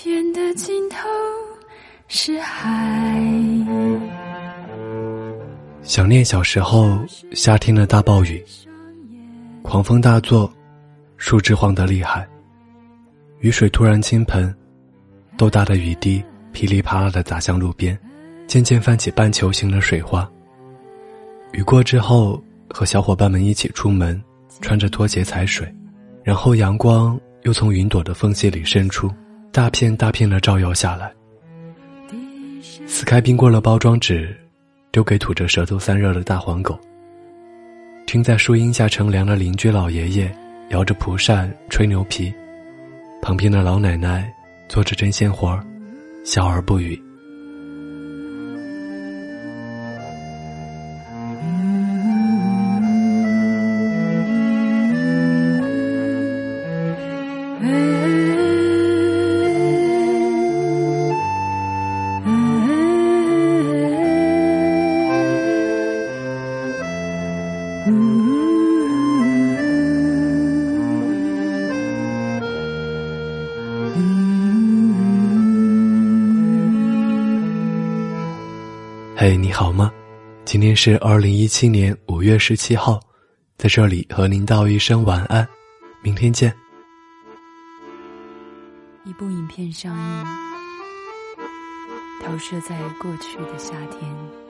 天的尽头是海。想念小时候夏天的大暴雨，狂风大作，树枝晃得厉害，雨水突然倾盆，豆大的雨滴噼里啪啦的砸向路边，渐渐泛起半球形的水花。雨过之后，和小伙伴们一起出门，穿着拖鞋踩水，然后阳光又从云朵的缝隙里渗出，大片大片的照耀下来。撕开冰过了包装纸，丢给吐着舌头散热的大黄狗。听在树荫下乘凉的邻居老爷爷摇着蒲扇吹牛皮，旁边的老奶奶做着针线活儿，笑而不语。嘿，你好吗？今天是二零一七年五月十七号，在这里和您道一声晚安，明天见。一部影片上映，投射在过去的夏天。